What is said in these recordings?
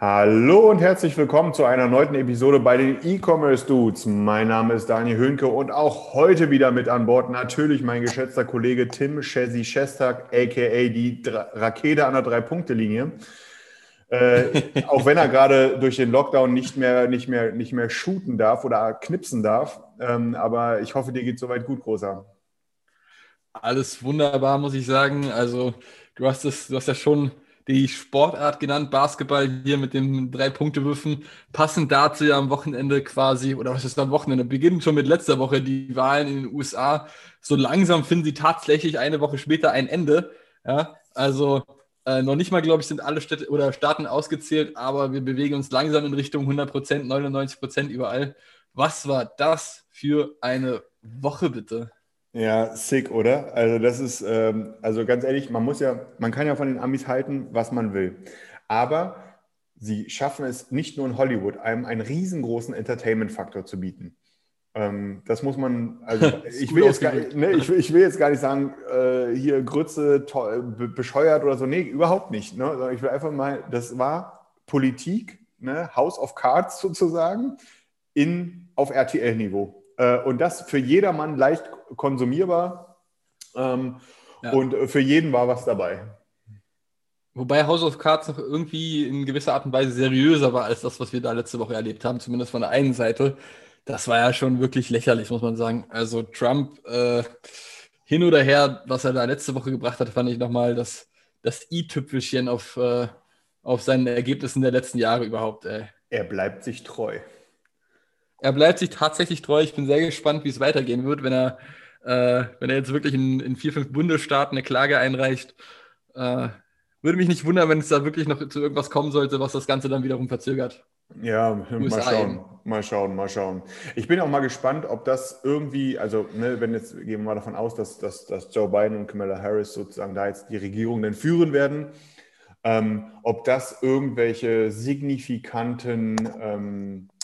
Hallo und herzlich willkommen zu einer neuen Episode bei den E-Commerce Dudes. Mein Name ist Daniel Höhnke und auch heute wieder mit an Bord natürlich mein geschätzter Kollege Tim Chesi Shestag, aka die Rakete an der Drei-Punkte-Linie. Äh, auch wenn er gerade durch den Lockdown nicht mehr, nicht mehr, nicht mehr shooten darf oder knipsen darf. Ähm, aber ich hoffe, dir geht soweit gut, Großer. Alles wunderbar, muss ich sagen. Also, du hast es, du hast ja schon die Sportart genannt, Basketball hier mit dem Drei-Punkte-Würfen. Passend dazu ja am Wochenende quasi, oder was ist am Wochenende? Beginnen schon mit letzter Woche die Wahlen in den USA. So langsam finden sie tatsächlich eine Woche später ein Ende. Ja, also äh, noch nicht mal, glaube ich, sind alle Städte oder Staaten ausgezählt, aber wir bewegen uns langsam in Richtung 100 Prozent, 99 Prozent überall. Was war das für eine Woche bitte? Ja, sick, oder? Also das ist, ähm, also ganz ehrlich, man muss ja, man kann ja von den Amis halten, was man will. Aber sie schaffen es nicht nur in Hollywood, einem einen riesengroßen Entertainment-Faktor zu bieten. Ähm, das muss man, also ich will, jetzt gar, ne, ich, will- ich will jetzt gar nicht sagen, äh, hier Grütze, toll, be bescheuert oder so. Nee, überhaupt nicht. Ne? Ich will einfach mal, das war Politik, ne? House of Cards sozusagen, in, auf RTL-Niveau. Äh, und das für jedermann leicht konsumierbar. Ähm, Ja. Und äh, für jeden war was dabei. Wobei House of Cards noch irgendwie in gewisser Art und Weise seriöser war als das, was wir da letzte Woche erlebt haben, zumindest von der einen Seite. Das war ja schon wirklich lächerlich, muss man sagen. Also Trump äh, hin oder her, was er da letzte Woche gebracht hat, fand ich nochmal das, das i-Tüpfelchen auf, äh, auf seinen Ergebnissen der letzten Jahre überhaupt. Ey. Er bleibt sich treu. Er bleibt sich tatsächlich treu. Ich bin sehr gespannt, wie es weitergehen wird, wenn er, äh, wenn er jetzt wirklich in, in vier, fünf Bundesstaaten eine Klage einreicht. Äh, würde mich nicht wundern, wenn es da wirklich noch zu irgendwas kommen sollte, was das Ganze dann wiederum verzögert. Ja, mal USA schauen, eben. mal schauen, mal schauen. Ich bin auch mal gespannt, ob das irgendwie, also ne, wenn jetzt gehen wir mal davon aus, dass, dass, dass Joe Biden und Kamala Harris sozusagen da jetzt die Regierung dann führen werden, ähm, ob das irgendwelche signifikanten, ähm, äh,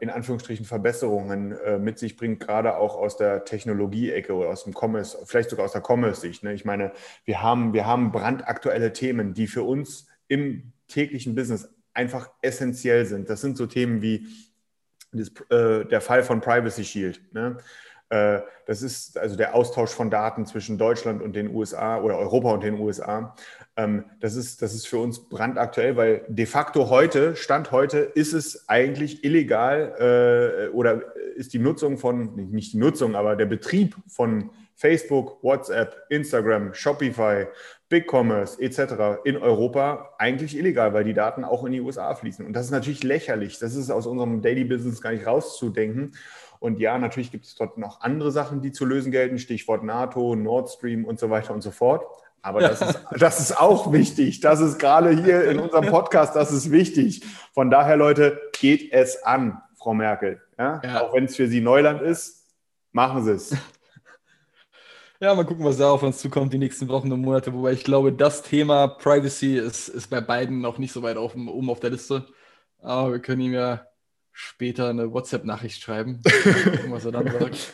in Anführungsstrichen, Verbesserungen äh, mit sich bringt, gerade auch aus der Technologie-Ecke oder aus dem Commerce, vielleicht sogar aus der Commerce-Sicht. Ne? Ich meine, wir haben, wir haben brandaktuelle Themen, die für uns im täglichen Business einfach essentiell sind. Das sind so Themen wie äh, der Fall von Privacy Shield. Äh, das ist also der Austausch von Daten zwischen Deutschland und den USA oder Europa und den USA. Ähm, das, ist, das ist für uns brandaktuell, weil de facto heute, Stand heute, ist es eigentlich illegal äh, oder ist die Nutzung von, nicht die Nutzung, aber der Betrieb von Facebook, WhatsApp, Instagram, Shopify, BigCommerce etc. in Europa eigentlich illegal, weil die Daten auch in die USA fließen. Und das ist natürlich lächerlich. Das ist aus unserem Daily Business gar nicht rauszudenken. Und ja, natürlich gibt es dort noch andere Sachen, die zu lösen gelten, Stichwort NATO, Nord Stream und so weiter und so fort. Aber das ist, das ist auch wichtig. Das ist gerade hier in unserem Podcast, das ist wichtig. Von daher, Leute, geht es an, Frau Merkel. Ja? Ja. Auch wenn es für Sie Neuland ist, machen Sie es. Ja, mal gucken, was da auf uns zukommt die nächsten Wochen und Monate. Wobei ich glaube, das Thema Privacy ist, ist bei beiden noch nicht so weit auf, oben auf der Liste. Aber wir können ihm ja später eine WhatsApp-Nachricht schreiben, gucken, was er dann sagt.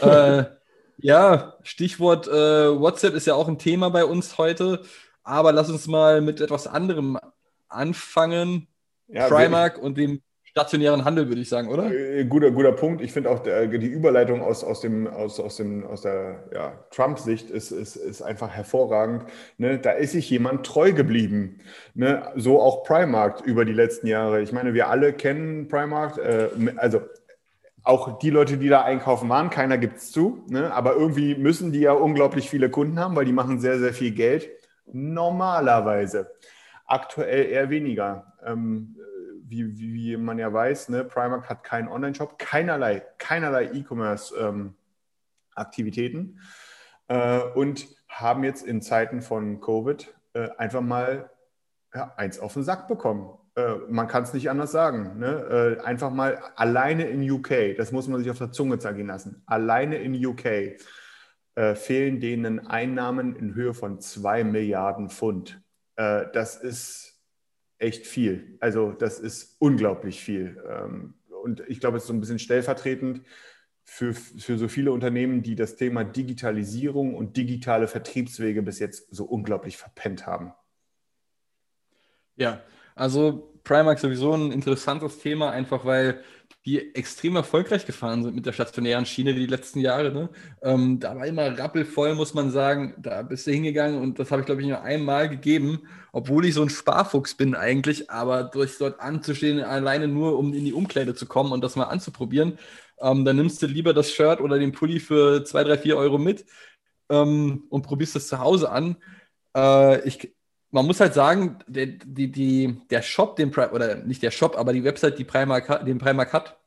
äh, ja, Stichwort äh, WhatsApp ist ja auch ein Thema bei uns heute. Aber lass uns mal mit etwas anderem anfangen. Ja, Primark und dem stationären Handel, würde ich sagen, oder? Äh, Guter, guter Punkt. Ich finde auch der, die Überleitung aus, aus, dem, aus, aus, dem, aus der ja, Trump-Sicht ist, ist, ist einfach hervorragend. Ne? Da ist sich jemand treu geblieben. Ne? So auch Primark über die letzten Jahre. Ich meine, wir alle kennen Primark. Äh, also auch die Leute, die da einkaufen waren, keiner gibt es zu. Ne? Aber irgendwie müssen die ja unglaublich viele Kunden haben, weil die machen sehr, sehr viel Geld. Normalerweise. Aktuell eher weniger. Ähm, wie, wie, man ja weiß, ne, Primark hat keinen Online-Shop, keinerlei, keinerlei E-Commerce-Aktivitäten. äh, und haben jetzt in Zeiten von Covid äh, einfach mal ja, eins auf den Sack bekommen. Äh, man kann es nicht anders sagen. Ne? Äh, einfach mal alleine in UK, das muss man sich auf der Zunge zergehen lassen, alleine in UK äh, fehlen denen Einnahmen in Höhe von 2 Milliarden Pfund. Das ist echt viel. Also das ist unglaublich viel. Ähm, und ich glaube, es ist so ein bisschen stellvertretend für, für so viele Unternehmen, die das Thema Digitalisierung und digitale Vertriebswege bis jetzt so unglaublich verpennt haben. Ja, also Primark sowieso ein interessantes Thema, einfach weil die extrem erfolgreich gefahren sind mit der stationären Schiene die letzten Jahre. Ne? Ähm, da war immer rappelvoll, muss man sagen. Da bist du hingegangen und das habe ich, glaube ich, nur einmal gegeben, obwohl ich so ein Sparfuchs bin eigentlich. Aber durch dort anzustehen, alleine nur, um in die Umkleide zu kommen und das mal anzuprobieren, ähm, dann nimmst du lieber das Shirt oder den Pulli für 2, 3, 4 Euro mit ähm, und probierst das zu Hause an. Äh, ich, man muss halt sagen, der, die, die, der Shop, den oder nicht der Shop, aber die Website, die Primark, den Primark hat,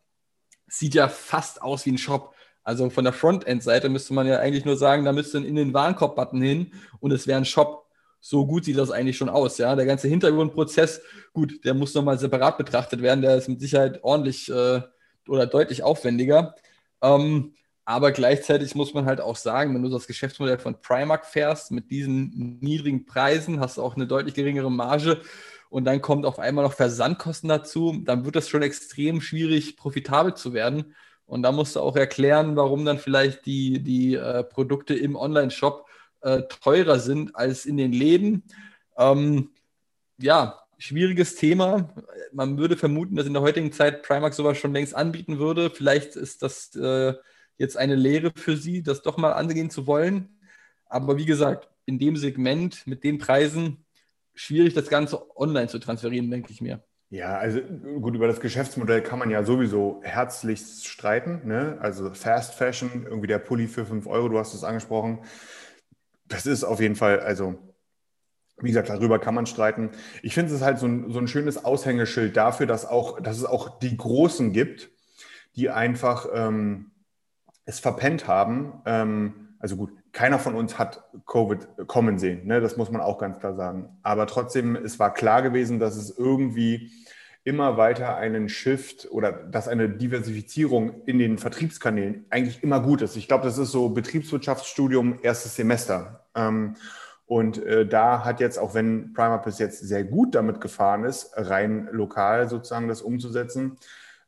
sieht ja fast aus wie ein Shop. Also von der Frontend-Seite müsste man ja eigentlich nur sagen, da müsste in den Warenkorb-Button hin und es wäre ein Shop. So gut sieht das eigentlich schon aus. Ja, der ganze Hintergrundprozess, gut, der muss nochmal separat betrachtet werden. Der ist mit Sicherheit ordentlich äh, oder deutlich aufwendiger. Ähm, aber gleichzeitig muss man halt auch sagen, wenn du das Geschäftsmodell von Primark fährst, mit diesen niedrigen Preisen hast du auch eine deutlich geringere Marge und dann kommt auf einmal noch Versandkosten dazu, dann wird das schon extrem schwierig, profitabel zu werden. Und da musst du auch erklären, warum dann vielleicht die, die äh, Produkte im Online-Shop äh, teurer sind als in den Läden. Ähm, ja, schwieriges Thema. Man würde vermuten, dass in der heutigen Zeit Primark sowas schon längst anbieten würde. Vielleicht ist das äh, jetzt eine Lehre für Sie, das doch mal angehen zu wollen. Aber wie gesagt, in dem Segment mit den Preisen schwierig, das Ganze online zu transferieren, denke ich mir. Ja, also gut, über das Geschäftsmodell kann man ja sowieso herzlich streiten. Ne? Also Fast Fashion, irgendwie der Pulli für 5 Euro, du hast es angesprochen. Das ist auf jeden Fall, also wie gesagt, darüber kann man streiten. Ich finde es halt so ein, so ein schönes Aushängeschild dafür, dass, auch, dass es auch die Großen gibt, die einfach ähm, es verpennt haben. Ähm, also gut, keiner von uns hat Covid kommen sehen, ne? das muss man auch ganz klar sagen. Aber trotzdem, es war klar gewesen, dass es irgendwie immer weiter einen Shift oder dass eine Diversifizierung in den Vertriebskanälen eigentlich immer gut ist. Ich glaube, das ist so Betriebswirtschaftsstudium erstes Semester. Ähm, und äh, da hat jetzt, auch wenn Primer bis jetzt sehr gut damit gefahren ist, rein lokal sozusagen das umzusetzen,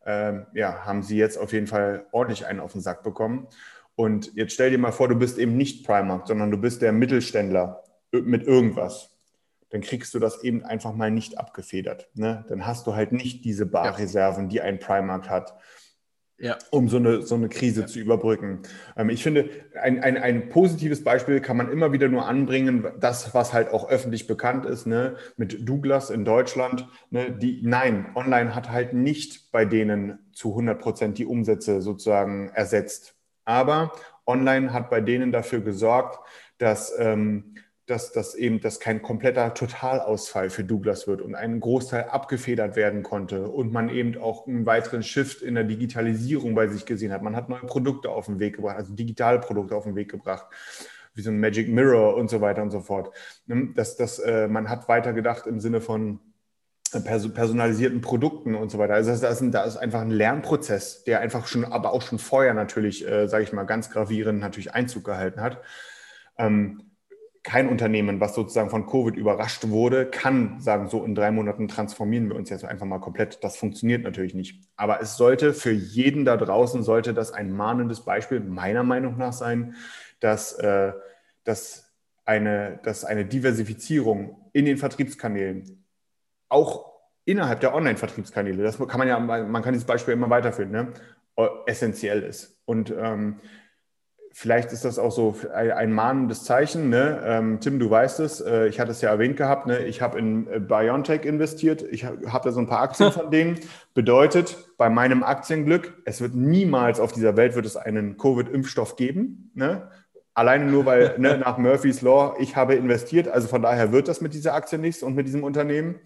äh, ja, haben sie jetzt auf jeden Fall ordentlich einen auf den Sack bekommen. Und jetzt stell dir mal vor, du bist eben nicht Primark, sondern du bist der Mittelständler mit irgendwas. Dann kriegst du das eben einfach mal nicht abgefedert. Ne? Dann hast du halt nicht diese Barreserven, die ein Primark hat ja. um so eine, so eine Krise ja. zu überbrücken. Ähm, ich finde, ein, ein, ein positives Beispiel kann man immer wieder nur anbringen, das, was halt auch öffentlich bekannt ist, ne, mit Douglas in Deutschland. Ne, die, nein, online hat halt nicht bei denen zu 100 Prozent die Umsätze sozusagen ersetzt. Aber online hat bei denen dafür gesorgt, dass ähm, dass das eben dass kein kompletter Totalausfall für Douglas wird und ein Großteil abgefedert werden konnte und man eben auch einen weiteren Shift in der Digitalisierung bei sich gesehen hat. Man hat neue Produkte auf den Weg gebracht, also digitale Produkte auf den Weg gebracht, wie so ein Magic Mirror und so weiter und so fort. Das, das, äh, man hat weiter gedacht im Sinne von personalisierten Produkten und so weiter. Also das ist, ist einfach ein Lernprozess, der einfach schon, aber auch schon vorher natürlich, äh, sage ich mal, ganz gravierend natürlich Einzug gehalten hat. Ähm, kein Unternehmen, was sozusagen von Covid überrascht wurde, kann sagen, so in drei Monaten transformieren wir uns jetzt einfach mal komplett. Das funktioniert natürlich nicht. Aber es sollte für jeden da draußen, sollte das ein mahnendes Beispiel meiner Meinung nach sein, dass, äh, dass, eine, dass eine Diversifizierung in den Vertriebskanälen, auch innerhalb der Online-Vertriebskanäle, das kann man ja, man kann dieses Beispiel immer weiterführen, ne, essentiell ist. Und ähm, vielleicht ist das auch so ein mahnendes Zeichen. Ne? Ähm, Tim, du weißt es, äh, ich hatte es ja erwähnt gehabt, ne? ich habe in äh, BioNTech investiert, ich habe da so ein paar Aktien von denen. Bedeutet, bei meinem Aktienglück, es wird niemals auf dieser Welt wird es einen Covid-Impfstoff geben. Ne? Alleine nur, weil ne, nach Murphy's Law ich habe investiert, also von daher wird das mit dieser Aktie nichts und mit diesem Unternehmen.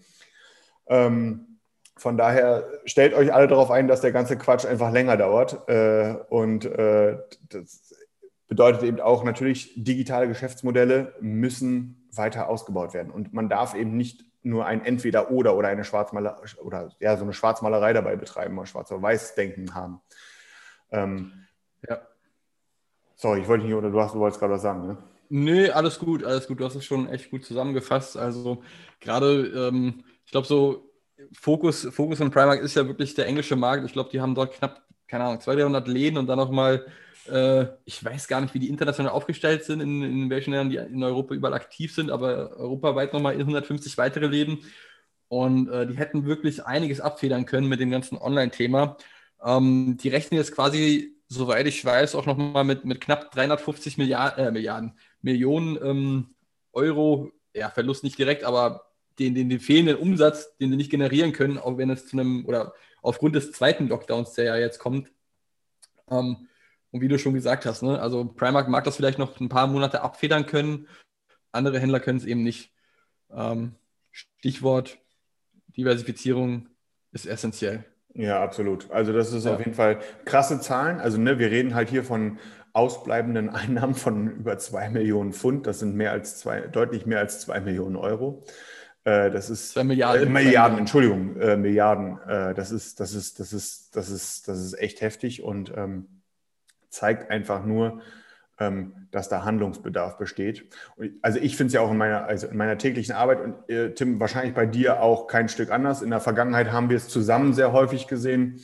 Ähm, von daher stellt euch alle darauf ein, dass der ganze Quatsch einfach länger dauert. Äh, und äh, das, bedeutet eben auch natürlich, digitale Geschäftsmodelle müssen weiter ausgebaut werden. Und man darf eben nicht nur ein Entweder-Oder oder eine Schwarzmaler oder ja, so eine Schwarzmalerei dabei betreiben oder schwarz oder weiß denken haben. Ähm, ja. Sorry, ich wollte nicht, oder du, hast, du wolltest gerade was sagen, ne? Nö, alles gut, alles gut. Du hast es schon echt gut zusammengefasst. Also gerade, ähm, ich glaube, so Fokus, Fokus von Primark ist ja wirklich der englische Markt. Ich glaube, die haben dort knapp, keine Ahnung, 200, 300 Läden und dann nochmal, äh, ich weiß gar nicht, wie die international aufgestellt sind, in, in welchen Ländern die in Europa überall aktiv sind, aber europaweit nochmal 150 weitere Läden. Und äh, die hätten wirklich einiges abfedern können mit dem ganzen Online-Thema. Ähm, die rechnen jetzt quasi, soweit ich weiß, auch nochmal mit, mit knapp 350 Milliarden, äh, Milliarden Millionen ähm, Euro, ja, Verlust nicht direkt, aber den, den, den fehlenden Umsatz, den sie nicht generieren können, auch wenn es zu einem, oder aufgrund des zweiten Lockdowns, der ja jetzt kommt. Ähm, und wie du schon gesagt hast, ne, also Primark mag das vielleicht noch ein paar Monate abfedern können, andere Händler können es eben nicht. Ähm, Stichwort Diversifizierung ist essentiell. Ja, absolut. Also das ist ja. auf jeden Fall krasse Zahlen. Also ne, wir reden halt hier von ausbleibenden Einnahmen von über zwei Millionen Pfund. Das sind mehr als zwei, deutlich mehr als zwei Millionen Euro. Äh, das ist zwei Milliarden. Äh, Milliarden, Entschuldigung, äh, Milliarden. Äh, das ist, das ist, das ist, das ist, das ist echt heftig und ähm, zeigt einfach nur, ähm, dass da Handlungsbedarf besteht. also ich finde es ja auch in meiner, also in meiner täglichen Arbeit und äh, Tim, wahrscheinlich bei dir auch kein Stück anders. In der Vergangenheit haben wir es zusammen sehr häufig gesehen,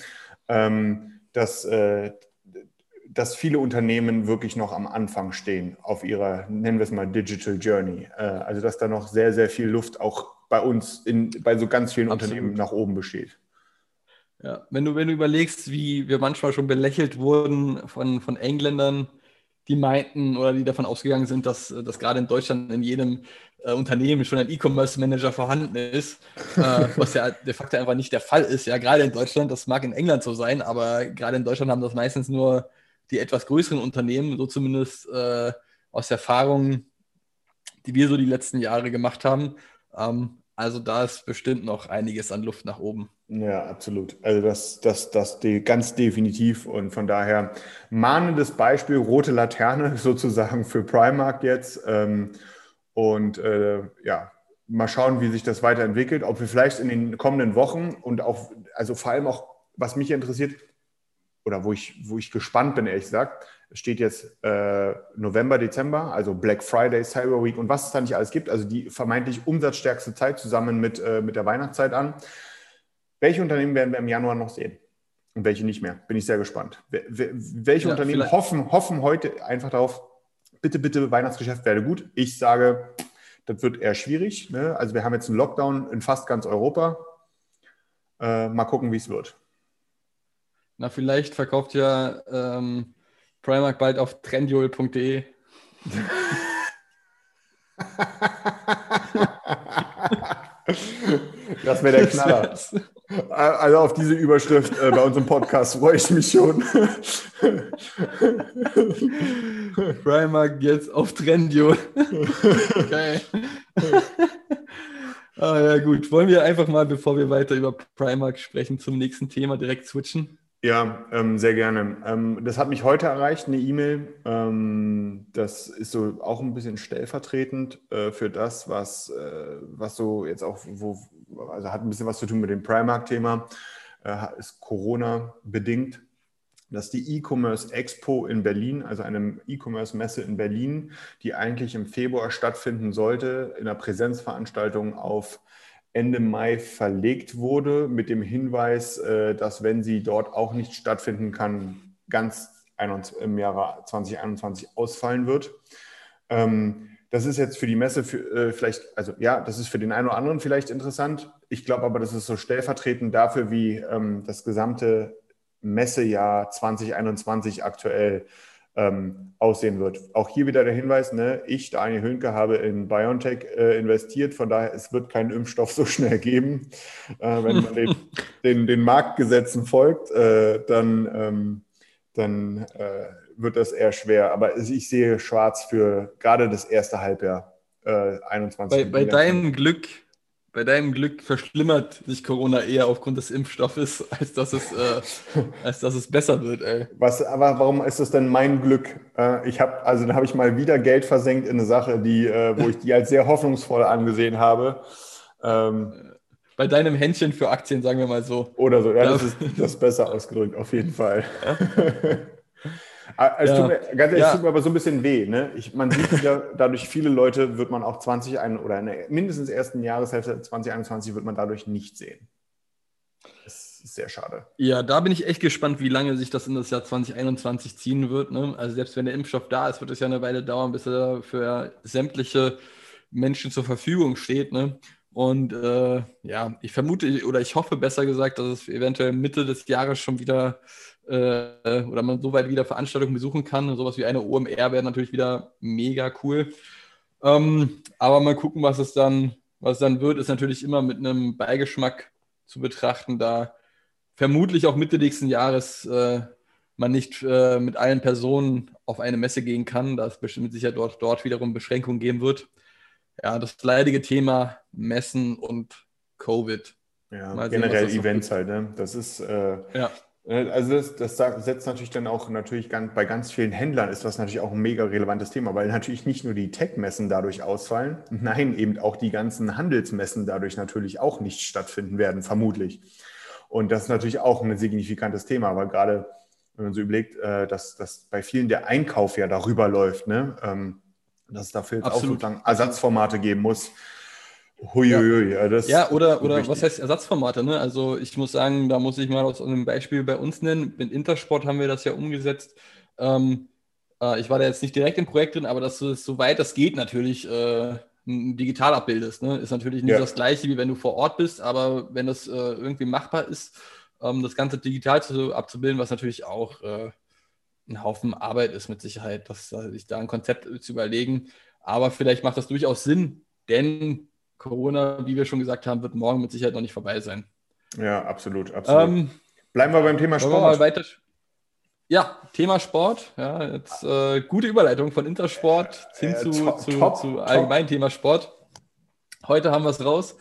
ähm, dass, äh, dass viele Unternehmen wirklich noch am Anfang stehen auf ihrer, nennen wir es mal, Digital Journey. Äh, also dass da noch sehr, sehr viel Luft auch bei uns, in, bei so ganz vielen Absolut. Unternehmen nach oben besteht. Ja, wenn du, wenn du überlegst, wie wir manchmal schon belächelt wurden von, von Engländern, die meinten oder die davon ausgegangen sind, dass, dass gerade in Deutschland in jedem äh, Unternehmen schon ein E-Commerce-Manager vorhanden ist, äh, was ja de facto einfach nicht der Fall ist. Ja, gerade in Deutschland, das mag in England so sein, aber gerade in Deutschland haben das meistens nur die etwas größeren Unternehmen, so zumindest äh, aus Erfahrungen, die wir so die letzten Jahre gemacht haben. Ähm, also da ist bestimmt noch einiges an Luft nach oben. Ja, absolut. Also das, das, das ganz definitiv. Und von daher mahnendes Beispiel, rote Laterne sozusagen für Primark jetzt. Ähm, und äh, ja, mal schauen, wie sich das weiterentwickelt, ob wir vielleicht in den kommenden Wochen und auch, also vor allem auch, was mich interessiert, oder wo ich, wo ich gespannt bin, ehrlich gesagt, steht jetzt äh, November, Dezember, also Black Friday, Cyber Week und was es da nicht alles gibt, also die vermeintlich umsatzstärkste Zeit zusammen mit, äh, mit der Weihnachtszeit an. Welche Unternehmen werden wir im Januar noch sehen? Und welche nicht mehr? Bin ich sehr gespannt. Welche ja, Unternehmen hoffen, hoffen heute einfach darauf, bitte, bitte, Weihnachtsgeschäft werde gut. Ich sage, das wird eher schwierig. Ne? Also wir haben jetzt einen Lockdown in fast ganz Europa. Äh, mal gucken, wie es wird. Na, vielleicht verkauft ja ähm, Primark bald auf trendyol.de. Das wäre der Knaller. Also auf diese Überschrift äh, bei unserem Podcast freue ich mich schon. Primark jetzt auf Trendio. Geil. ah, ja, gut. Wollen wir einfach mal, bevor wir weiter über Primark sprechen, zum nächsten Thema direkt switchen? Ja, ähm, sehr gerne. Ähm, das hat mich heute erreicht, eine E-Mail. Ähm, das ist so auch ein bisschen stellvertretend äh, für das, was, äh, was so jetzt auch, wo, also hat ein bisschen was zu tun mit dem Primark-Thema, äh, ist Corona bedingt. Dass die E-Commerce Expo in Berlin, also eine E-Commerce-Messe in Berlin, die eigentlich im Februar stattfinden sollte, in einer Präsenzveranstaltung auf Ende Mai verlegt wurde, mit dem Hinweis, äh, dass wenn sie dort auch nicht stattfinden kann, ganz im Jahre 2021 ausfallen wird. Ähm, das ist jetzt für die Messe für, äh, vielleicht, also ja, das ist für den einen oder anderen vielleicht interessant. Ich glaube aber, das ist so stellvertretend dafür, wie ähm, das gesamte Messejahr 2021 aktuell ähm, aussehen wird. Auch hier wieder der Hinweis, ne, ich, Daniel Höhnke, habe in BioNTech äh, investiert, von daher, es wird keinen Impfstoff so schnell geben. Äh, wenn man den, den, den, Marktgesetzen folgt, äh, dann, ähm, dann äh, wird das eher schwer. Aber ich sehe schwarz für gerade das erste Halbjahr 21. Äh, bei, bei deinem Glück bei deinem Glück verschlimmert sich Corona eher aufgrund des Impfstoffes, als dass es, äh, als dass es besser wird, ey. Was, aber warum ist es denn mein Glück? Äh, ich habe, also da habe ich mal wieder Geld versenkt in eine Sache, die, äh, wo ich die als sehr hoffnungsvoll angesehen habe. Ähm, bei deinem Händchen für Aktien, sagen wir mal so. Oder so, ja, das ist das ist besser ausgedrückt, auf jeden Fall. Ah, es, ja. tut mir, ganz ehrlich, ja. tut mir aber so ein bisschen weh. Ne? Ich, man sieht ja, dadurch viele Leute wird man auch 20 oder in der mindestens ersten Jahreshälfte 2021 wird man dadurch nicht sehen. Das ist sehr schade. Ja, da bin ich echt gespannt, wie lange sich das in das Jahr 2021 ziehen wird. Ne? Also selbst wenn der Impfstoff da ist, wird es ja eine Weile dauern, bis er für sämtliche Menschen zur Verfügung steht. Ne? Und äh, ja, ich vermute oder ich hoffe besser gesagt, dass es eventuell Mitte des Jahres schon wieder äh, oder man so weit wieder Veranstaltungen besuchen kann. Sowas wie eine OMR wäre natürlich wieder mega cool. Ähm, aber mal gucken, was es dann, was es dann wird, ist natürlich immer mit einem Beigeschmack zu betrachten, da vermutlich auch Mitte nächsten Jahres äh, man nicht äh, mit allen Personen auf eine Messe gehen kann, da es bestimmt sicher dort, dort wiederum Beschränkungen geben wird. Ja, das leidige Thema Messen und Covid. Ja, sehen, generell Events halt, ne? Das ist, äh, ja. Äh, also das, das, setzt natürlich dann auch natürlich ganz, bei ganz vielen Händlern ist das natürlich auch ein mega relevantes Thema, weil natürlich nicht nur die Tech-Messen dadurch ausfallen, nein, eben auch die ganzen Handelsmessen dadurch natürlich auch nicht stattfinden werden, vermutlich. Und das ist natürlich auch ein signifikantes Thema, weil gerade, wenn man so überlegt, äh, dass, dass bei vielen der Einkauf ja darüber läuft, ne? Ähm, dass es dafür auch sozusagen Ersatzformate geben muss, Huiuiui, ja. ja, ja oder, oder was heißt Ersatzformate? Ne? Also ich muss sagen, da muss ich mal aus einem Beispiel bei uns nennen. Mit Intersport haben wir das ja umgesetzt. Ähm, äh, ich war da jetzt nicht direkt im Projekt drin, aber dass du es soweit das geht natürlich äh, digital abbildest. Ne? Ist natürlich nicht ja. das gleiche, wie wenn du vor Ort bist, aber wenn das äh, irgendwie machbar ist, ähm, das Ganze digital zu, abzubilden, was natürlich auch äh, ein Haufen Arbeit ist mit Sicherheit, dass, sich da ein Konzept zu überlegen. Aber vielleicht macht das durchaus Sinn, denn Corona, wie wir schon gesagt haben, wird morgen mit Sicherheit noch nicht vorbei sein. Ja, absolut, absolut. Ähm, Bleiben wir beim Thema Sport. Wir ja, Thema Sport. Ja, jetzt äh, gute Überleitung von Intersport hin äh, zu, top, zu, top, zu allgemein Thema Sport. Heute haben wir es raus.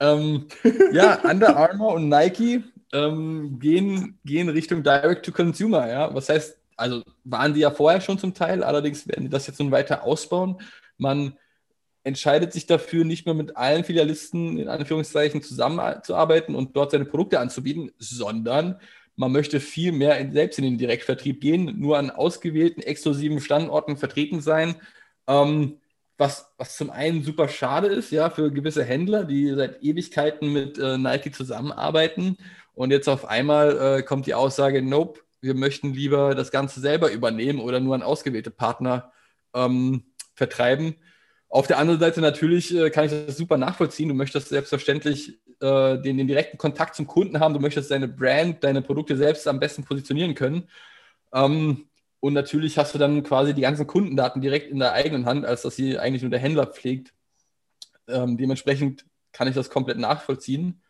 Ähm, ja, Under Armour und Nike ähm, gehen, gehen Richtung Direct to Consumer. Ja, was heißt, also waren die ja vorher schon zum Teil, allerdings werden die das jetzt nun weiter ausbauen. Man entscheidet sich dafür, nicht mehr mit allen Filialisten in Anführungszeichen zusammenzuarbeiten und dort seine Produkte anzubieten, sondern man möchte viel mehr in, selbst in den Direktvertrieb gehen, nur an ausgewählten exklusiven Standorten vertreten sein. Ähm, was, was zum einen super schade ist, ja, für gewisse Händler, die seit Ewigkeiten mit äh, Nike zusammenarbeiten. Und jetzt auf einmal äh, kommt die Aussage, nope, wir möchten lieber das Ganze selber übernehmen oder nur an ausgewählte Partner ähm, vertreiben. Auf der anderen Seite natürlich äh, kann ich das super nachvollziehen. Du möchtest selbstverständlich äh, den, den, direkten Kontakt zum Kunden haben. Du möchtest deine Brand, deine Produkte selbst am besten positionieren können. Ähm, und natürlich hast du dann quasi die ganzen Kundendaten direkt in der eigenen Hand, als dass sie eigentlich nur der Händler pflegt. Ähm, dementsprechend kann ich das komplett nachvollziehen.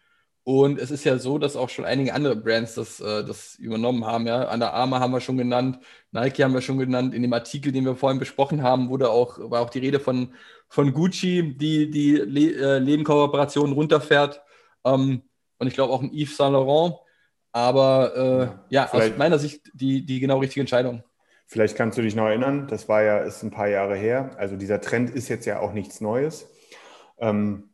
Und es ist ja so, dass auch schon einige andere Brands das, äh, das übernommen haben. Ja? An der Arma haben wir schon genannt, Nike haben wir schon genannt. In dem Artikel, den wir vorhin besprochen haben, wurde auch, war auch die Rede von, von Gucci, die die Le äh, Lebenkooperationen runterfährt. Ähm, und ich glaube auch ein Yves Saint Laurent. Aber äh, ja, aus meiner Sicht die, die genau richtige Entscheidung. Vielleicht kannst du dich noch erinnern, das war ja, ist ein paar Jahre her. Also dieser Trend ist jetzt ja auch nichts Neues. Ähm,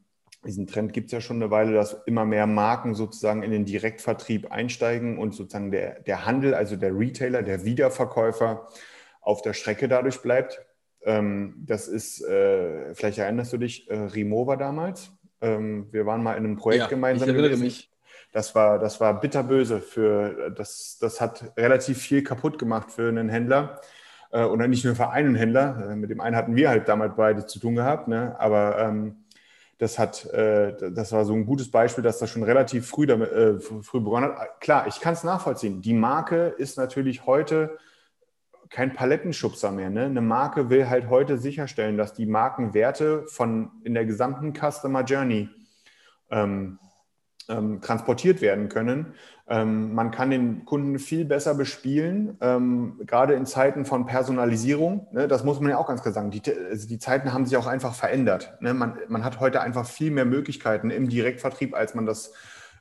diesen Trend gibt es ja schon eine Weile, dass immer mehr Marken sozusagen in den Direktvertrieb einsteigen und sozusagen der, der Handel, also der Retailer, der Wiederverkäufer auf der Strecke dadurch bleibt. Ähm, das ist, äh, vielleicht erinnerst du dich, äh, Rimowa damals. Ähm, wir waren mal in einem Projekt ja, gemeinsam. Ich erinnere mich. Das war, das war bitterböse für, das, das hat relativ viel kaputt gemacht für einen Händler. Äh, oder nicht nur für einen Händler. Mit dem einen hatten wir halt damals beide zu tun gehabt. Ne? Aber ähm, das hat, äh, das war so ein gutes Beispiel, dass das schon relativ früh, damit, äh, früh begonnen hat. Klar, ich kann es nachvollziehen. Die Marke ist natürlich heute kein Palettenschubser mehr. Ne? Eine Marke will halt heute sicherstellen, dass die Markenwerte von in der gesamten Customer Journey ähm, ähm, transportiert werden können. Ähm, man kann den Kunden viel besser bespielen, ähm, gerade in Zeiten von Personalisierung. Ne, das muss man ja auch ganz klar sagen. Die, also die Zeiten haben sich auch einfach verändert. Ne? Man, man, hat heute einfach viel mehr Möglichkeiten im Direktvertrieb, als man das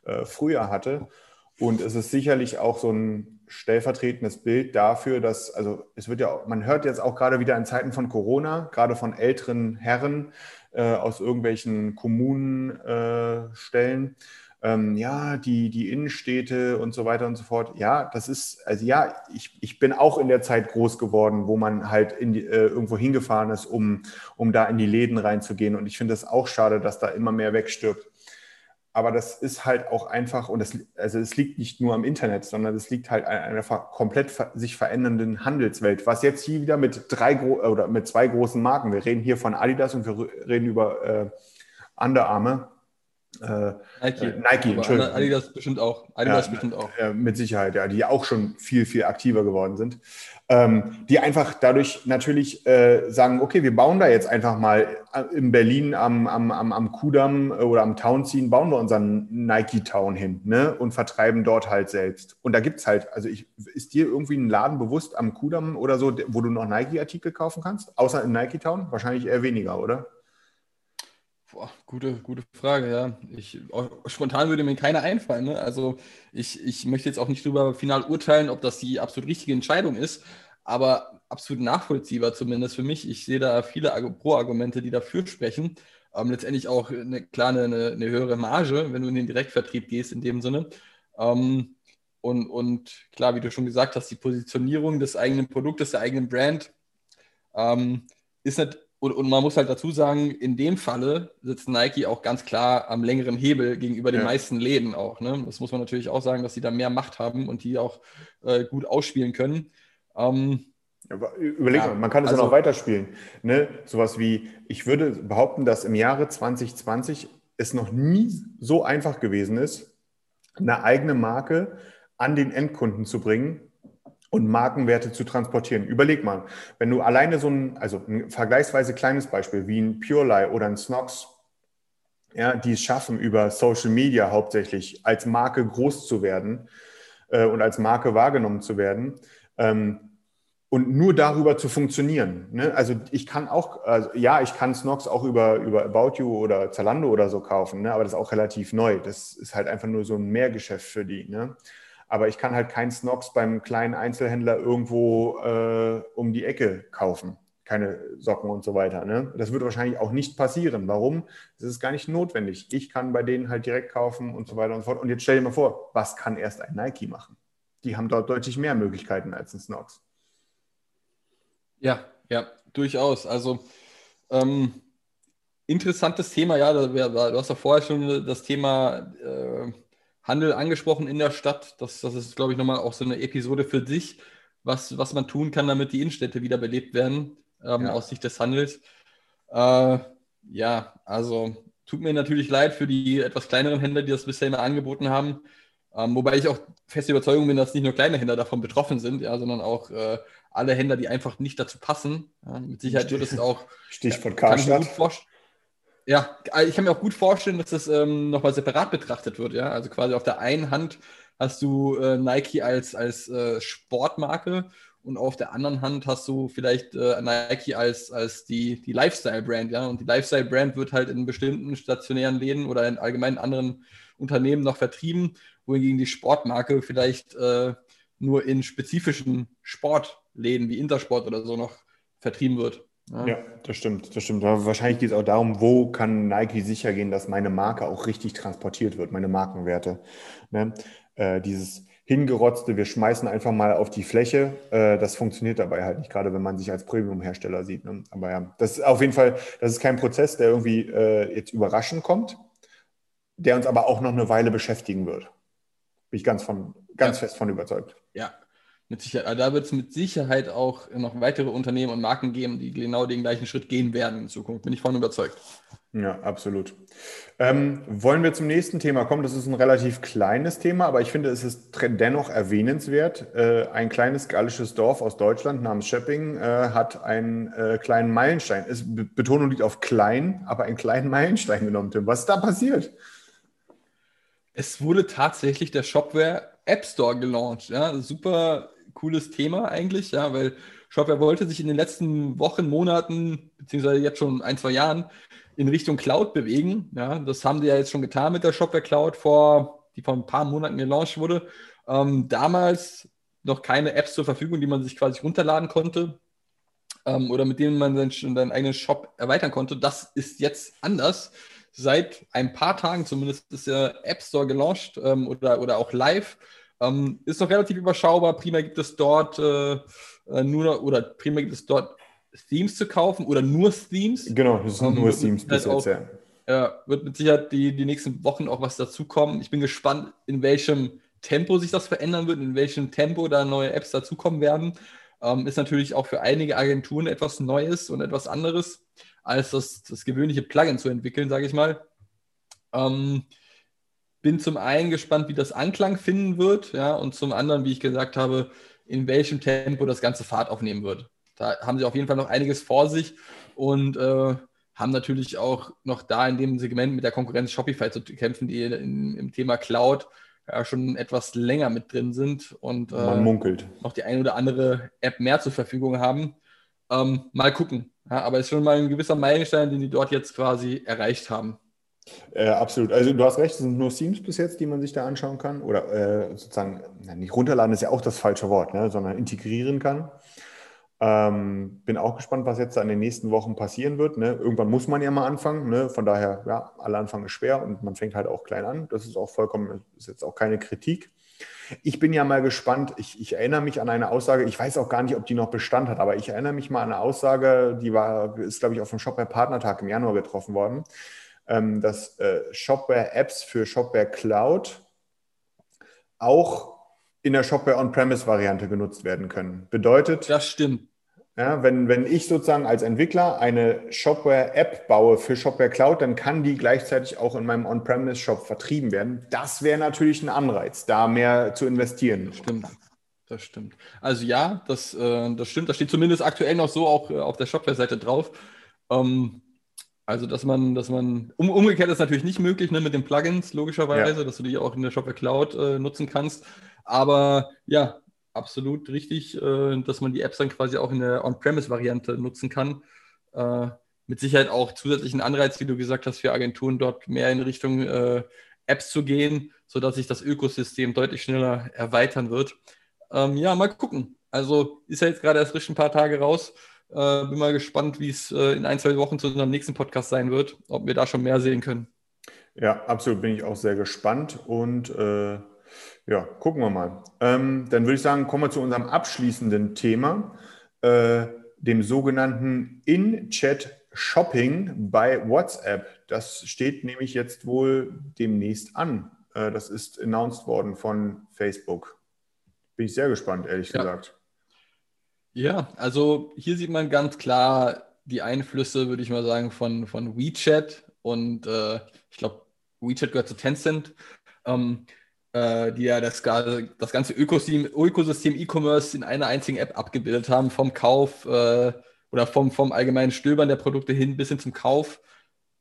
äh, früher hatte. Und es ist sicherlich auch so ein stellvertretendes Bild dafür, dass, also es wird ja, man hört jetzt auch gerade wieder in Zeiten von Corona, gerade von älteren Herren äh, aus irgendwelchen Kommunenstellen, äh, ähm, ja, die, die Innenstädte und so weiter und so fort. Ja, das ist, also ja, ich, ich bin auch in der Zeit groß geworden, wo man halt in die, äh, irgendwo hingefahren ist, um, um da in die Läden reinzugehen. Und ich finde es auch schade, dass da immer mehr wegstirbt. Aber das ist halt auch einfach, und das, also es liegt nicht nur am Internet, sondern es liegt halt an einer komplett sich verändernden Handelswelt. Was jetzt hier wieder mit drei oder mit zwei großen Marken, wir reden hier von Adidas und wir reden über äh, Under Armour, äh, Nike. Äh, Nike, Entschuldigung. Adidas bestimmt auch. Adidas ja, bestimmt auch. Äh, mit Sicherheit, ja, die auch schon viel, viel aktiver geworden sind. Ähm, die einfach dadurch natürlich äh, sagen, okay, wir bauen da jetzt einfach mal äh, in Berlin am, am, am, am Kudamm oder am Townziehen, bauen wir unseren Nike-Town hin ne? und vertreiben dort halt selbst. Und da gibt es halt, also ich, ist dir irgendwie ein Laden bewusst am Kudamm oder so, wo du noch Nike-Artikel kaufen kannst? Außer in Nike-Town? Wahrscheinlich eher weniger, oder? Boah, gute, gute Frage, ja. Ich, spontan würde mir keiner einfallen. Ne? Also ich, ich möchte jetzt auch nicht darüber final urteilen, ob das die absolut richtige Entscheidung ist, aber absolut nachvollziehbar zumindest für mich. Ich sehe da viele Pro-Argumente, die dafür sprechen. Ähm, letztendlich auch eine, klar eine, eine, höhere Marge, wenn du in den Direktvertrieb gehst in dem Sinne. Ähm, und, und klar, wie du schon gesagt hast, die Positionierung des eigenen Produktes, der eigenen Brand ähm, ist nicht und, und, man muss halt dazu sagen, in dem Falle sitzt Nike auch ganz klar am längeren Hebel gegenüber den ja. meisten Läden auch. Ne? Das muss man natürlich auch sagen, dass sie da mehr Macht haben und die auch äh, gut ausspielen können. Ähm, Überleg ja, mal, man kann es also, ja noch weiterspielen. Ne? Sowas wie, ich würde behaupten, dass im Jahre 2020 es noch nie so einfach gewesen ist, eine eigene Marke an den Endkunden zu bringen, und Markenwerte zu transportieren. Überleg mal, wenn du alleine so ein, also ein vergleichsweise kleines Beispiel wie ein Purely oder ein Snox, ja, die es schaffen, über Social Media hauptsächlich als Marke groß zu werden äh, und als Marke wahrgenommen zu werden, ähm, und nur darüber zu funktionieren. Ne? Also ich kann auch, also ja, ich kann Snox auch über, über About You oder Zalando oder so kaufen, ne? aber das ist auch relativ neu. Das ist halt einfach nur so ein Mehrgeschäft für die. Ne? Aber ich kann halt keinen Snox beim kleinen Einzelhändler irgendwo äh, um die Ecke kaufen. Keine Socken und so weiter. Ne? Das wird wahrscheinlich auch nicht passieren. Warum? Das ist gar nicht notwendig. Ich kann bei denen halt direkt kaufen und so weiter und so fort. Und jetzt stell dir mal vor, was kann erst ein Nike machen? Die haben dort deutlich mehr Möglichkeiten als ein Snox. Ja, ja, durchaus. Also ähm, interessantes Thema, ja. Du hast ja vorher schon das Thema äh, Handel angesprochen in der Stadt. Das, das ist, glaube ich, nochmal auch so eine Episode für sich, was, was man tun kann, damit die Innenstädte wieder belebt werden, ähm, ja. aus Sicht des Handels. Äh, ja, also tut mir natürlich leid für die etwas kleineren Händler, die das bisher immer angeboten haben. Ähm, wobei ich auch feste Überzeugung bin, dass nicht nur kleine Händler davon betroffen sind, ja, sondern auch äh, alle Händler, die einfach nicht dazu passen. Ja, mit Sicherheit wird es auch. Stichwort Karstadt. Ja, also ich kann mir auch gut vorstellen, dass das ähm, nochmal separat betrachtet wird. Ja, also quasi auf der einen Hand hast du äh, Nike als, als äh, Sportmarke und auf der anderen Hand hast du vielleicht äh, Nike als, als die, die Lifestyle-Brand. Ja, und die Lifestyle-Brand wird halt in bestimmten stationären Läden oder in allgemein anderen Unternehmen noch vertrieben, wohingegen die Sportmarke vielleicht äh, nur in spezifischen Sportläden wie Intersport oder so noch vertrieben wird. Ja. ja, das stimmt, das stimmt. Aber wahrscheinlich geht es auch darum, wo kann Nike sicher gehen, dass meine Marke auch richtig transportiert wird, meine Markenwerte. Ne? Äh, dieses hingerotzte, wir schmeißen einfach mal auf die Fläche, äh, das funktioniert dabei halt nicht, gerade wenn man sich als Premium-Hersteller sieht. Ne? Aber ja, das ist auf jeden Fall, das ist kein Prozess, der irgendwie äh, jetzt überraschend kommt, der uns aber auch noch eine Weile beschäftigen wird. Bin ich ganz, von, ganz ja. fest von überzeugt. Ja, mit Sicherheit, da wird es mit Sicherheit auch noch weitere Unternehmen und Marken geben, die genau den gleichen Schritt gehen werden in Zukunft. Bin ich von überzeugt. Ja, absolut. Ähm, wollen wir zum nächsten Thema kommen? Das ist ein relativ kleines Thema, aber ich finde, es ist dennoch erwähnenswert. Äh, ein kleines gallisches Dorf aus Deutschland namens Schöpping äh, hat einen äh, kleinen Meilenstein. Es, Betonung liegt auf klein, aber einen kleinen Meilenstein genommen, Tim. Was ist da passiert? Es wurde tatsächlich der Shopware App Store gelauncht. Ja, super cooles Thema eigentlich, ja, weil Shopware wollte sich in den letzten Wochen, Monaten, beziehungsweise jetzt schon ein, zwei Jahren in Richtung Cloud bewegen. Ja, das haben die ja jetzt schon getan mit der Shopware Cloud, vor, die vor ein paar Monaten gelauncht wurde. Ähm, damals noch keine Apps zur Verfügung, die man sich quasi runterladen konnte ähm, oder mit denen man seinen, seinen eigenen Shop erweitern konnte. Das ist jetzt anders. Seit ein paar Tagen zumindest ist der App Store gelauncht ähm, oder, oder auch live. Ähm, ist noch relativ überschaubar. Prima gibt es dort äh, äh nur oder prima gibt es dort Themes zu kaufen oder nur Themes. Genau, das sind nur Themes bis jetzt, ja. Ja, wird mit Sicherheit die, die nächsten Wochen auch was dazukommen. Ich bin gespannt, in welchem Tempo sich das verändern wird, in welchem Tempo da neue Apps dazukommen werden. Ähm, ist natürlich auch für einige Agenturen etwas Neues und etwas anderes, als das, das gewöhnliche Plugin zu entwickeln, sage ich mal. Ähm, bin zum einen gespannt, wie das Anklang finden wird, ja, und zum anderen, wie ich gesagt habe, in welchem Tempo das ganze Fahrt aufnehmen wird. Da haben sie auf jeden Fall noch einiges vor sich und äh, haben natürlich auch noch da in dem Segment mit der Konkurrenz Shopify zu kämpfen, die in, im Thema Cloud ja, schon etwas länger mit drin sind und äh, Man munkelt. noch die eine oder andere App mehr zur Verfügung haben. Ähm, mal gucken. Ja, aber es ist schon mal ein gewisser Meilenstein, den die dort jetzt quasi erreicht haben. Äh, absolut. Also du hast recht, es sind nur Themes bis jetzt, die man sich da anschauen kann. Oder äh, sozusagen, nicht runterladen ist ja auch das falsche Wort, ne, sondern integrieren kann. Ähm, bin auch gespannt, was jetzt da in den nächsten Wochen passieren wird. Ne? Irgendwann muss man ja mal anfangen. Ne? Von daher, ja, alle Anfang ist schwer und man fängt halt auch klein an. Das ist auch vollkommen, ist jetzt auch keine Kritik. Ich bin ja mal gespannt. Ich, ich, erinnere mich an eine Aussage, ich weiß auch gar nicht, ob die noch Bestand hat, aber ich erinnere mich mal an eine Aussage, die war, ist, glaube ich, auf dem Shopware Partnertag im Januar getroffen worden, ähm, dass äh, Shopware-Apps für Shopware Cloud auch in der Shopware On-Premise-Variante genutzt werden können. Bedeutet. Das stimmt. Ja, wenn, wenn ich sozusagen als Entwickler eine Shopware-App baue für Shopware Cloud, dann kann die gleichzeitig auch in meinem On-Premise-Shop vertrieben werden. Das wäre natürlich ein Anreiz, da mehr zu investieren. Stimmt. Das stimmt. Also ja, das, äh, das stimmt. Das steht zumindest aktuell noch so auch äh, auf der Shopware-Seite drauf. Ähm, also, dass man, dass man, um, umgekehrt ist natürlich nicht möglich ne, mit den Plugins, logischerweise, ja. dass du die auch in der Shopware Cloud äh, nutzen kannst. Aber ja, absolut richtig, äh, dass man die Apps dann quasi auch in der On-Premise-Variante nutzen kann. Äh, mit Sicherheit auch zusätzlichen Anreiz, wie du gesagt hast, für Agenturen dort mehr in Richtung äh, Apps zu gehen, sodass sich das Ökosystem deutlich schneller erweitern wird. Ähm, ja, mal gucken. Also ist ja jetzt gerade erst frisch ein paar Tage raus. Äh, bin mal gespannt, wie es äh, in ein, zwei Wochen zu unserem nächsten Podcast sein wird, ob wir da schon mehr sehen können. Ja, absolut bin ich auch sehr gespannt und äh, ja, gucken wir mal. Ähm, dann würde ich sagen, kommen wir zu unserem abschließenden Thema, äh, dem sogenannten In-Chat Shopping bei WhatsApp. Das steht nämlich jetzt wohl demnächst an. Äh, das ist announced worden von Facebook. Bin ich sehr gespannt, ehrlich ja. gesagt. Ja, also hier sieht man ganz klar die Einflüsse, würde ich mal sagen, von, von WeChat und äh, ich glaube, WeChat gehört zu Tencent. Ähm, äh, die ja das, das ganze Ökosystem E-Commerce in einer einzigen App abgebildet haben, vom Kauf äh, oder vom, vom allgemeinen Stöbern der Produkte hin bis hin zum Kauf.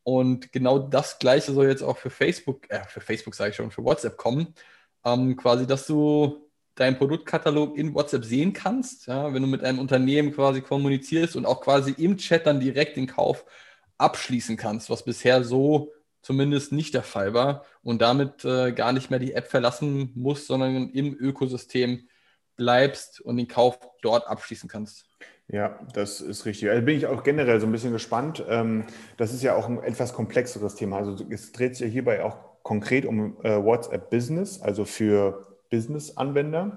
Und genau das Gleiche soll jetzt auch für Facebook, äh, für Facebook sage ich schon, für WhatsApp kommen. Ähm, quasi, dass du deinen Produktkatalog in WhatsApp sehen kannst, ja, wenn du mit einem Unternehmen quasi kommunizierst und auch quasi im Chat dann direkt den Kauf abschließen kannst, was bisher so zumindest nicht der Fall war und damit äh, gar nicht mehr die App verlassen musst, sondern im Ökosystem bleibst und den Kauf dort abschließen kannst. Ja, das ist richtig. Also bin ich auch generell so ein bisschen gespannt. Ähm, das ist ja auch ein etwas komplexeres Thema. Also es dreht sich ja hierbei auch konkret um äh, WhatsApp Business, also für Business-Anwender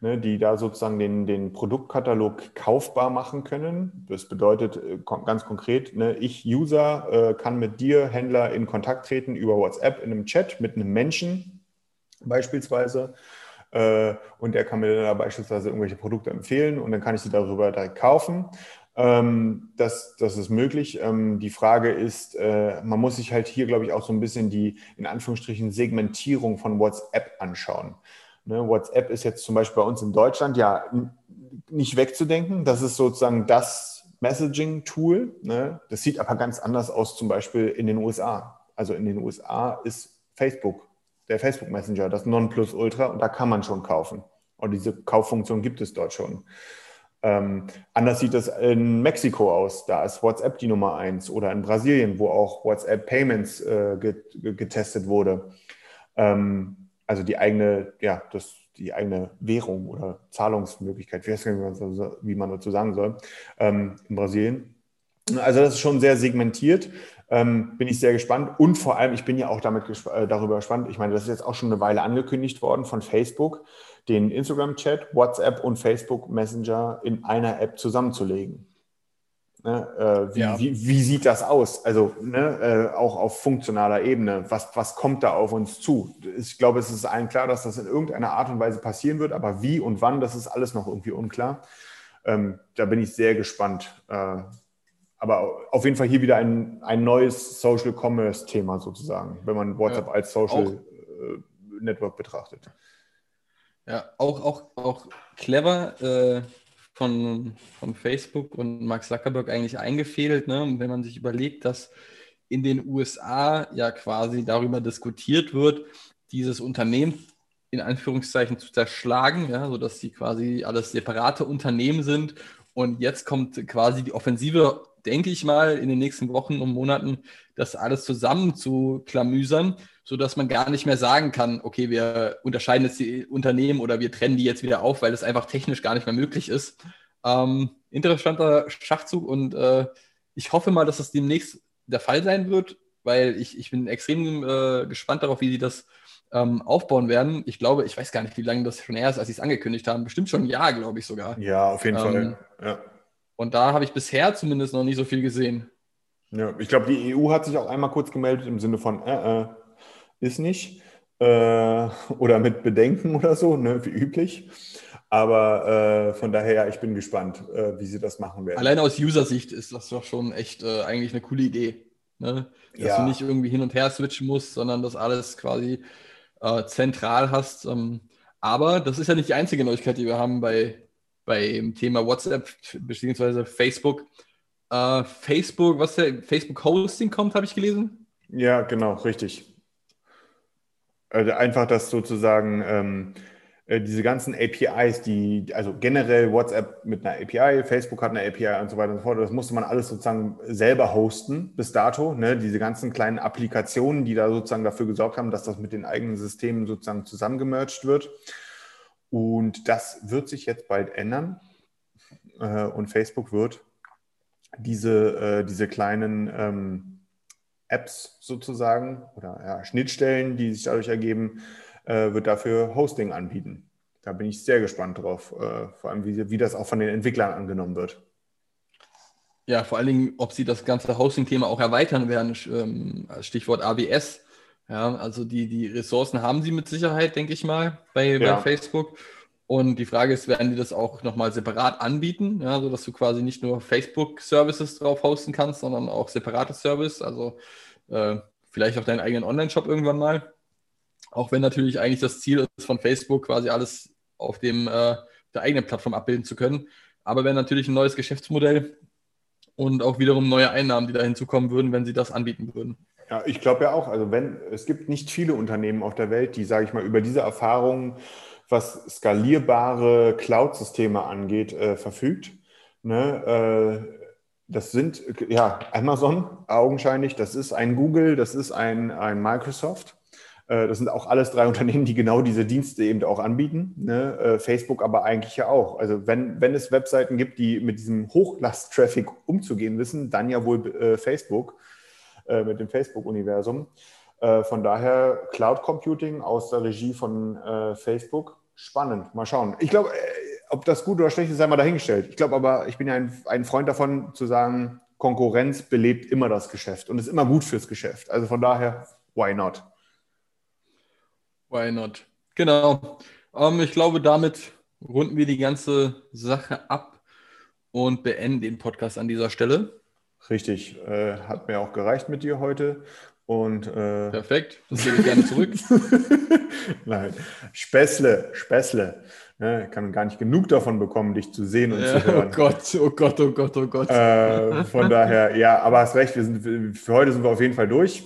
ne, die da sozusagen den, den Produktkatalog kaufbar machen können. Das bedeutet äh, ganz konkret, ne, ich User äh, kann mit dir, Händler, in Kontakt treten über WhatsApp in einem Chat mit einem Menschen beispielsweise. Äh, und der kann mir da beispielsweise irgendwelche Produkte empfehlen und dann kann ich sie darüber direkt kaufen. Ähm, das, das ist möglich. Ähm, die Frage ist, äh, man muss sich halt hier, glaube ich, auch so ein bisschen die in Anführungsstrichen Segmentierung von WhatsApp anschauen. Ne, WhatsApp ist jetzt zum Beispiel bei uns in Deutschland ja nicht wegzudenken. Das ist sozusagen das Messaging-Tool. Ne? Das sieht aber ganz anders aus, zum Beispiel in den USA. Also in den USA ist Facebook der Facebook Messenger, das Nonplusultra, und da kann man schon kaufen. Und diese Kauffunktion gibt es dort schon. Ähm, anders sieht es in Mexiko aus. Da ist WhatsApp die Nummer eins oder in Brasilien, wo auch WhatsApp Payments äh, getestet wurde. Ähm, also die eigene, ja, das, die eigene Währung oder Zahlungsmöglichkeit, wie man dazu sagen soll, ähm, in Brasilien. Also das ist schon sehr segmentiert. Ähm, bin ich sehr gespannt. Und vor allem, ich bin ja auch damit gesp äh, darüber gespannt. Ich meine, das ist jetzt auch schon eine Weile angekündigt worden von Facebook, den Instagram-Chat, WhatsApp und Facebook Messenger in einer App zusammenzulegen. Ne, äh, wie, ja. wie, wie, sieht das aus? Also ne, äh, auch auf funktionaler Ebene. Was, was kommt da auf uns zu? Ich glaube, es ist allen klar, dass das in irgendeiner Art und Weise passieren wird, aber wie und wann, das ist alles noch irgendwie unklar. Ähm, da bin ich sehr gespannt. Äh, aber auf jeden Fall hier wieder ein, ein neues Social Commerce Thema sozusagen, wenn man WhatsApp ja, als Social äh, Network betrachtet. Ja, auch, auch, auch clever äh, von, von Facebook und Mark Zuckerberg eigentlich eingefädelt, ne? wenn man sich überlegt, dass in den USA ja quasi darüber diskutiert wird, dieses Unternehmen in Anführungszeichen zu zerschlagen, ja, sodass sie quasi alles separate Unternehmen sind. Und jetzt kommt quasi die Offensive, denke ich mal, in den nächsten Wochen und Monaten, das alles zusammen zu klamüsern sodass man gar nicht mehr sagen kann, okay, wir unterscheiden jetzt die Unternehmen oder wir trennen die jetzt wieder auf, weil es einfach technisch gar nicht mehr möglich ist. Ähm, interessanter Schachzug und äh, ich hoffe mal, dass das demnächst der Fall sein wird, weil ich, ich bin extrem äh, gespannt darauf, wie sie das ähm, aufbauen werden. Ich glaube, ich weiß gar nicht, wie lange das schon her ist, als sie es angekündigt haben. Bestimmt schon ein Jahr, glaube ich sogar. Ja, auf jeden ähm, Fall. Ja. Und da habe ich bisher zumindest noch nicht so viel gesehen. Ja, ich glaube, die EU hat sich auch einmal kurz gemeldet im Sinne von, äh, äh, ist nicht. Äh, oder mit Bedenken oder so, ne, wie üblich. Aber äh, von daher, ja, ich bin gespannt, äh, wie sie das machen werden. Allein aus User-Sicht ist das doch schon echt äh, eigentlich eine coole Idee. Ne? Dass ja. du nicht irgendwie hin und her switchen musst, sondern das alles quasi äh, zentral hast. Ähm, aber das ist ja nicht die einzige Neuigkeit, die wir haben bei, beim Thema WhatsApp bzw. Facebook. Äh, Facebook, was der Facebook Hosting kommt, habe ich gelesen. Ja, genau, richtig. Also einfach, dass sozusagen ähm, äh, diese ganzen APIs, die, also generell WhatsApp mit einer API, Facebook hat eine API und so weiter und so fort, das musste man alles sozusagen selber hosten bis dato. Ne? Diese ganzen kleinen Applikationen, die da sozusagen dafür gesorgt haben, dass das mit den eigenen Systemen sozusagen zusammengemerged wird. Und das wird sich jetzt bald ändern. Äh, und Facebook wird diese, äh, diese kleinen ähm, Apps sozusagen oder ja, Schnittstellen, die sich dadurch ergeben, äh, wird dafür Hosting anbieten. Da bin ich sehr gespannt drauf, vor allem wie, wie das auch von den Entwicklern angenommen wird. Ja, vor allen Dingen, ob sie das ganze Hosting-Thema auch erweitern werden, ähm, Stichwort AWS. Ja, also die, die Ressourcen haben sie mit Sicherheit, denke ich mal, bei, ja. bei Facebook. Und die Frage ist, werden die das auch nochmal separat anbieten, ja, sodass du quasi nicht nur Facebook-Services drauf hosten kannst, sondern auch separate Service, also äh, vielleicht auch deinen eigenen Online-Shop irgendwann mal. Auch wenn natürlich eigentlich das Ziel ist, von Facebook quasi alles auf dem, äh, der eigenen Plattform abbilden zu können. Aber wäre natürlich ein neues Geschäftsmodell und auch wiederum neue Einnahmen, die da hinzukommen würden, wenn sie das anbieten würden. Ja, ich glaube ja auch. Also wenn es gibt nicht viele Unternehmen auf der Welt, die, sage ich mal, über diese Erfahrungen was skalierbare Cloud-Systeme angeht, äh, verfügt. Ne? Äh, das sind ja Amazon augenscheinlich, das ist ein Google, das ist ein, ein Microsoft. Äh, das sind auch alles drei Unternehmen, die genau diese Dienste eben auch anbieten. Ne? Äh, Facebook aber eigentlich ja auch. Also wenn, wenn es Webseiten gibt, die mit diesem Hochlast-Traffic umzugehen wissen, dann ja wohl äh, mit dem Facebook-Universum. Von daher Cloud Computing aus der Regie von Facebook spannend. Mal schauen. Ich glaube, äh, ob das gut oder schlecht ist, sei mal dahingestellt. Ich glaube aber, ich bin ja ein, ein, Freund davon, zu sagen, Konkurrenz belebt immer das Geschäft und ist immer gut fürs Geschäft. Also von daher, why not? Why not? Genau. Ähm, ich glaube, damit runden wir die ganze Sache ab und beenden den Podcast an dieser Stelle. Richtig. Äh, hat mir auch gereicht mit dir heute. Und, äh, Perfekt, das gebe ich gerne zurück. Nein, Späßle, Späßle. Ne, ich kann gar nicht genug davon bekommen, dich zu sehen und ja, zu hören. Oh Gott, oh Gott, oh Gott, oh Gott. Äh, von daher, ja, aber hast recht, wir sind, für heute sind wir auf jeden Fall durch.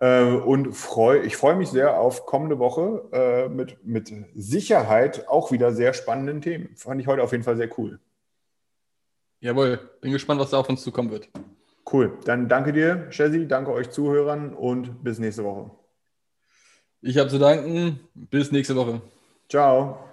Äh, und freu, ich freue mich sehr auf kommende Woche äh, mit, mit Sicherheit auch wieder sehr spannenden Themen. Fand ich heute auf jeden Fall sehr cool. Jawohl, bin gespannt, was da auf uns zukommen wird. Cool. Dann danke dir, Chessy, danke euch Zuhörern und bis nächste Woche. Ich habe zu danken. Bis nächste Woche. Ciao.